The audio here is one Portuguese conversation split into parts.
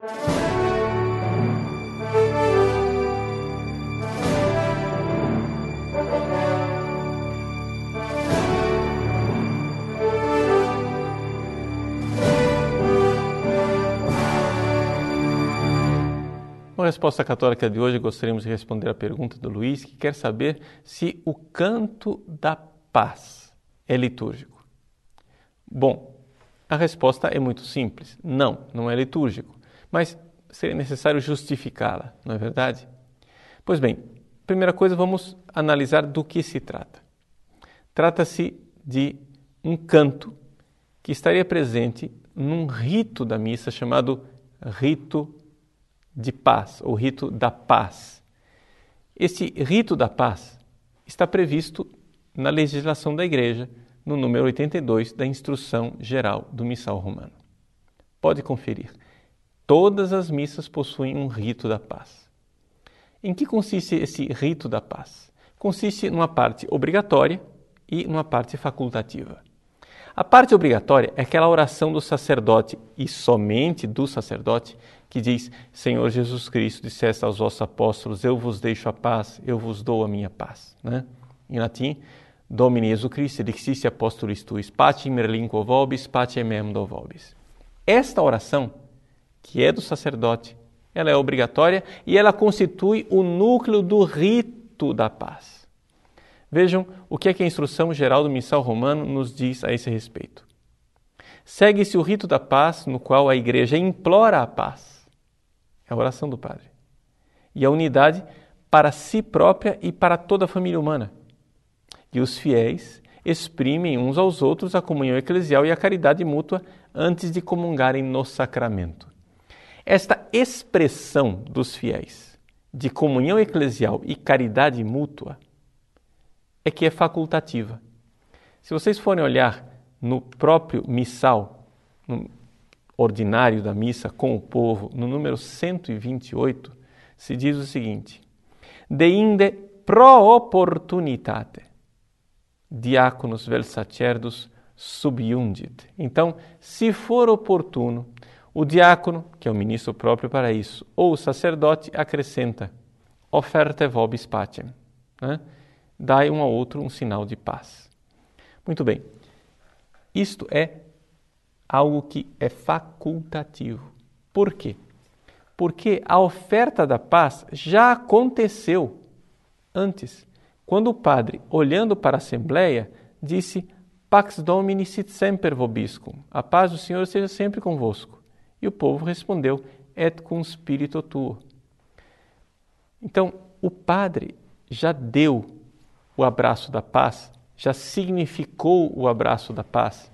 Com a resposta católica de hoje, gostaríamos de responder a pergunta do Luiz, que quer saber se o canto da paz é litúrgico. Bom, a resposta é muito simples: não, não é litúrgico. Mas seria necessário justificá-la, não é verdade? Pois bem, primeira coisa, vamos analisar do que se trata. Trata-se de um canto que estaria presente num rito da missa chamado rito de paz, o rito da paz. Esse rito da paz está previsto na legislação da Igreja, no número 82 da Instrução Geral do Missal Romano. Pode conferir. Todas as missas possuem um rito da paz. Em que consiste esse rito da paz? Consiste numa parte obrigatória e numa parte facultativa. A parte obrigatória é aquela oração do sacerdote e somente do sacerdote que diz: Senhor Jesus Cristo, disseste aos vossos apóstolos: Eu vos deixo a paz, eu vos dou a minha paz. Né? Em latim, Domini Jesus Christi, dixiste apostolis tuis, pace merlinquo vobis, pace mem do vobis. Esta oração, que é do sacerdote, ela é obrigatória e ela constitui o núcleo do rito da paz. Vejam o que é que a instrução geral do missal romano nos diz a esse respeito. Segue-se o rito da paz, no qual a igreja implora a paz. É a oração do Padre. E a unidade para si própria e para toda a família humana. E os fiéis exprimem uns aos outros a comunhão eclesial e a caridade mútua antes de comungarem no sacramento. Esta expressão dos fiéis de comunhão eclesial e caridade mútua é que é facultativa. Se vocês forem olhar no próprio missal, no ordinário da missa com o povo, no número 128, se diz o seguinte: Deinde pro opportunitate, diáconos vel sacerdos subiundit. Então, se for oportuno, o diácono, que é o ministro próprio para isso, ou o sacerdote, acrescenta: oferte vobis pacem. Né? dai um ao outro um sinal de paz. Muito bem, isto é algo que é facultativo. Por quê? Porque a oferta da paz já aconteceu antes, quando o padre, olhando para a Assembleia, disse: Pax Domini sit semper vobiscum, a paz do Senhor seja sempre convosco. E o povo respondeu: Et cum spirito tuo. Então, o padre já deu o abraço da paz, já significou o abraço da paz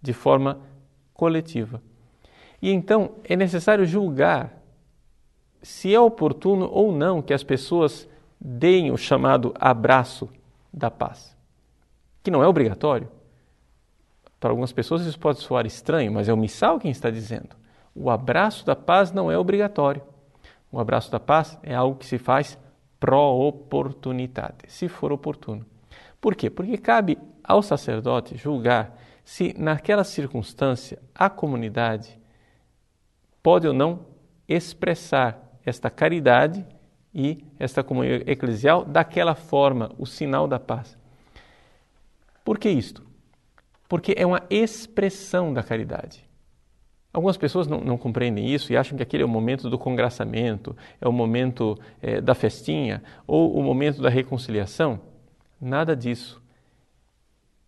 de forma coletiva. E então é necessário julgar se é oportuno ou não que as pessoas deem o chamado abraço da paz, que não é obrigatório. Para algumas pessoas isso pode soar estranho, mas é o missal quem está dizendo. O abraço da paz não é obrigatório. O abraço da paz é algo que se faz pro oportunidade, se for oportuno. Por quê? Porque cabe ao sacerdote julgar se naquela circunstância a comunidade pode ou não expressar esta caridade e esta comunhão eclesial daquela forma, o sinal da paz. Por que isto? Porque é uma expressão da caridade. Algumas pessoas não, não, compreendem isso e acham que aquele é o momento do congraçamento, é o momento é, da festinha ou o momento da reconciliação. Nada disso.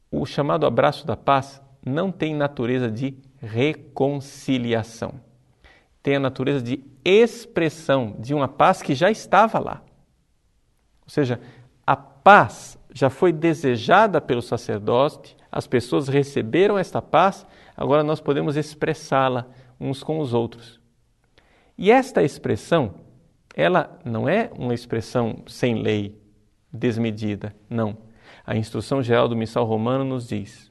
O chamado abraço da paz não tem natureza de reconciliação. Tem a natureza de expressão de uma paz que já estava lá. Ou seja, a paz já foi desejada pelo sacerdote, as pessoas receberam esta paz agora nós podemos expressá-la uns com os outros. E esta expressão, ela não é uma expressão sem lei, desmedida, não. A instrução geral do missal romano nos diz: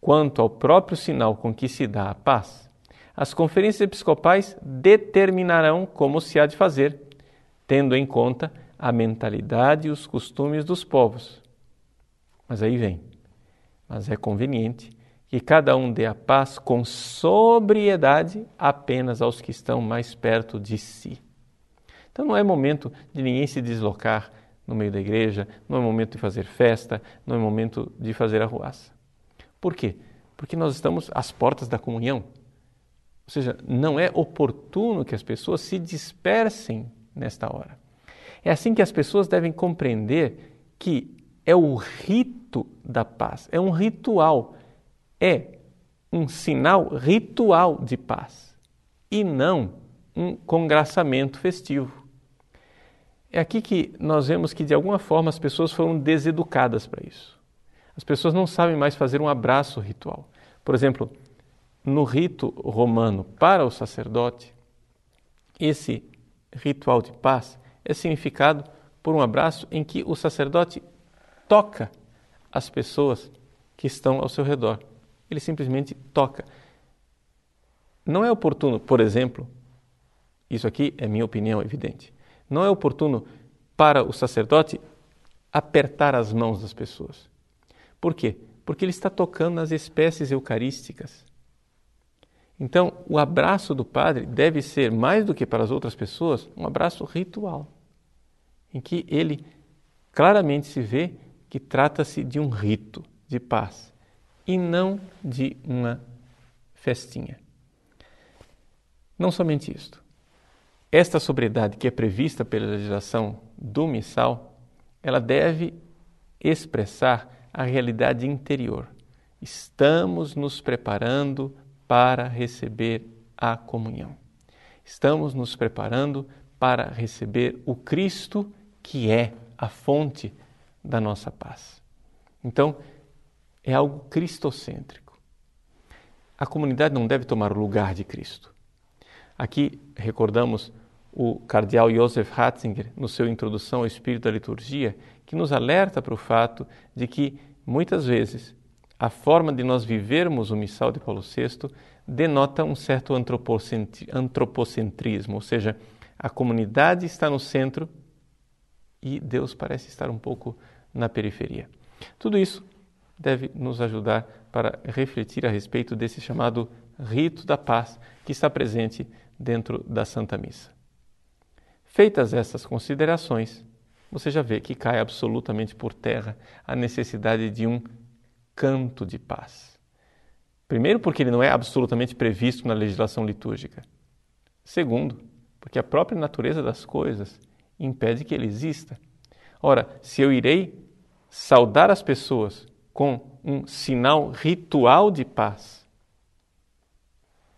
quanto ao próprio sinal com que se dá a paz, as conferências episcopais determinarão como se há de fazer, tendo em conta a mentalidade e os costumes dos povos. Mas aí vem. Mas é conveniente que cada um dê a paz com sobriedade apenas aos que estão mais perto de si. Então não é momento de ninguém se deslocar no meio da igreja, não é momento de fazer festa, não é momento de fazer arruaça. Por quê? Porque nós estamos às portas da comunhão. Ou seja, não é oportuno que as pessoas se dispersem nesta hora. É assim que as pessoas devem compreender que é o rito da paz, é um ritual é um sinal ritual de paz e não um congraçamento festivo. É aqui que nós vemos que, de alguma forma, as pessoas foram deseducadas para isso. As pessoas não sabem mais fazer um abraço ritual. Por exemplo, no rito romano para o sacerdote, esse ritual de paz é significado por um abraço em que o sacerdote toca as pessoas que estão ao seu redor ele simplesmente toca. Não é oportuno, por exemplo, isso aqui é minha opinião evidente, não é oportuno para o sacerdote apertar as mãos das pessoas. Por quê? Porque ele está tocando nas espécies eucarísticas. Então, o abraço do padre deve ser, mais do que para as outras pessoas, um abraço ritual, em que ele claramente se vê que trata-se de um rito de paz e não de uma festinha. Não somente isto. Esta sobriedade que é prevista pela legislação do missal, ela deve expressar a realidade interior. Estamos nos preparando para receber a comunhão. Estamos nos preparando para receber o Cristo que é a fonte da nossa paz. Então, é algo cristocêntrico. A comunidade não deve tomar o lugar de Cristo. Aqui recordamos o cardeal Josef Ratzinger, no seu Introdução ao Espírito da Liturgia, que nos alerta para o fato de que, muitas vezes, a forma de nós vivermos o missal de Paulo VI denota um certo antropocentrismo, ou seja, a comunidade está no centro e Deus parece estar um pouco na periferia. Tudo isso deve nos ajudar para refletir a respeito desse chamado rito da paz que está presente dentro da Santa Missa. Feitas essas considerações, você já vê que cai absolutamente por terra a necessidade de um canto de paz. Primeiro, porque ele não é absolutamente previsto na legislação litúrgica. Segundo, porque a própria natureza das coisas impede que ele exista. Ora, se eu irei saudar as pessoas com um sinal ritual de paz.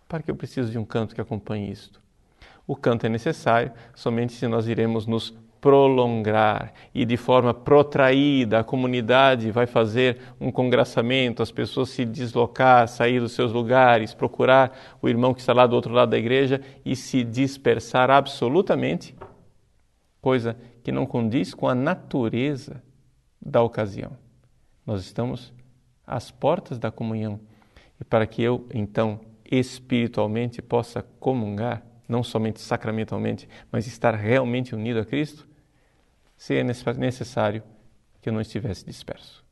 Para que eu preciso de um canto que acompanhe isto? O canto é necessário somente se nós iremos nos prolongar e de forma protraída a comunidade vai fazer um congraçamento, as pessoas se deslocar, sair dos seus lugares, procurar o irmão que está lá do outro lado da igreja e se dispersar absolutamente, coisa que não condiz com a natureza da ocasião. Nós estamos às portas da comunhão. E para que eu, então, espiritualmente possa comungar, não somente sacramentalmente, mas estar realmente unido a Cristo, seria necessário que eu não estivesse disperso.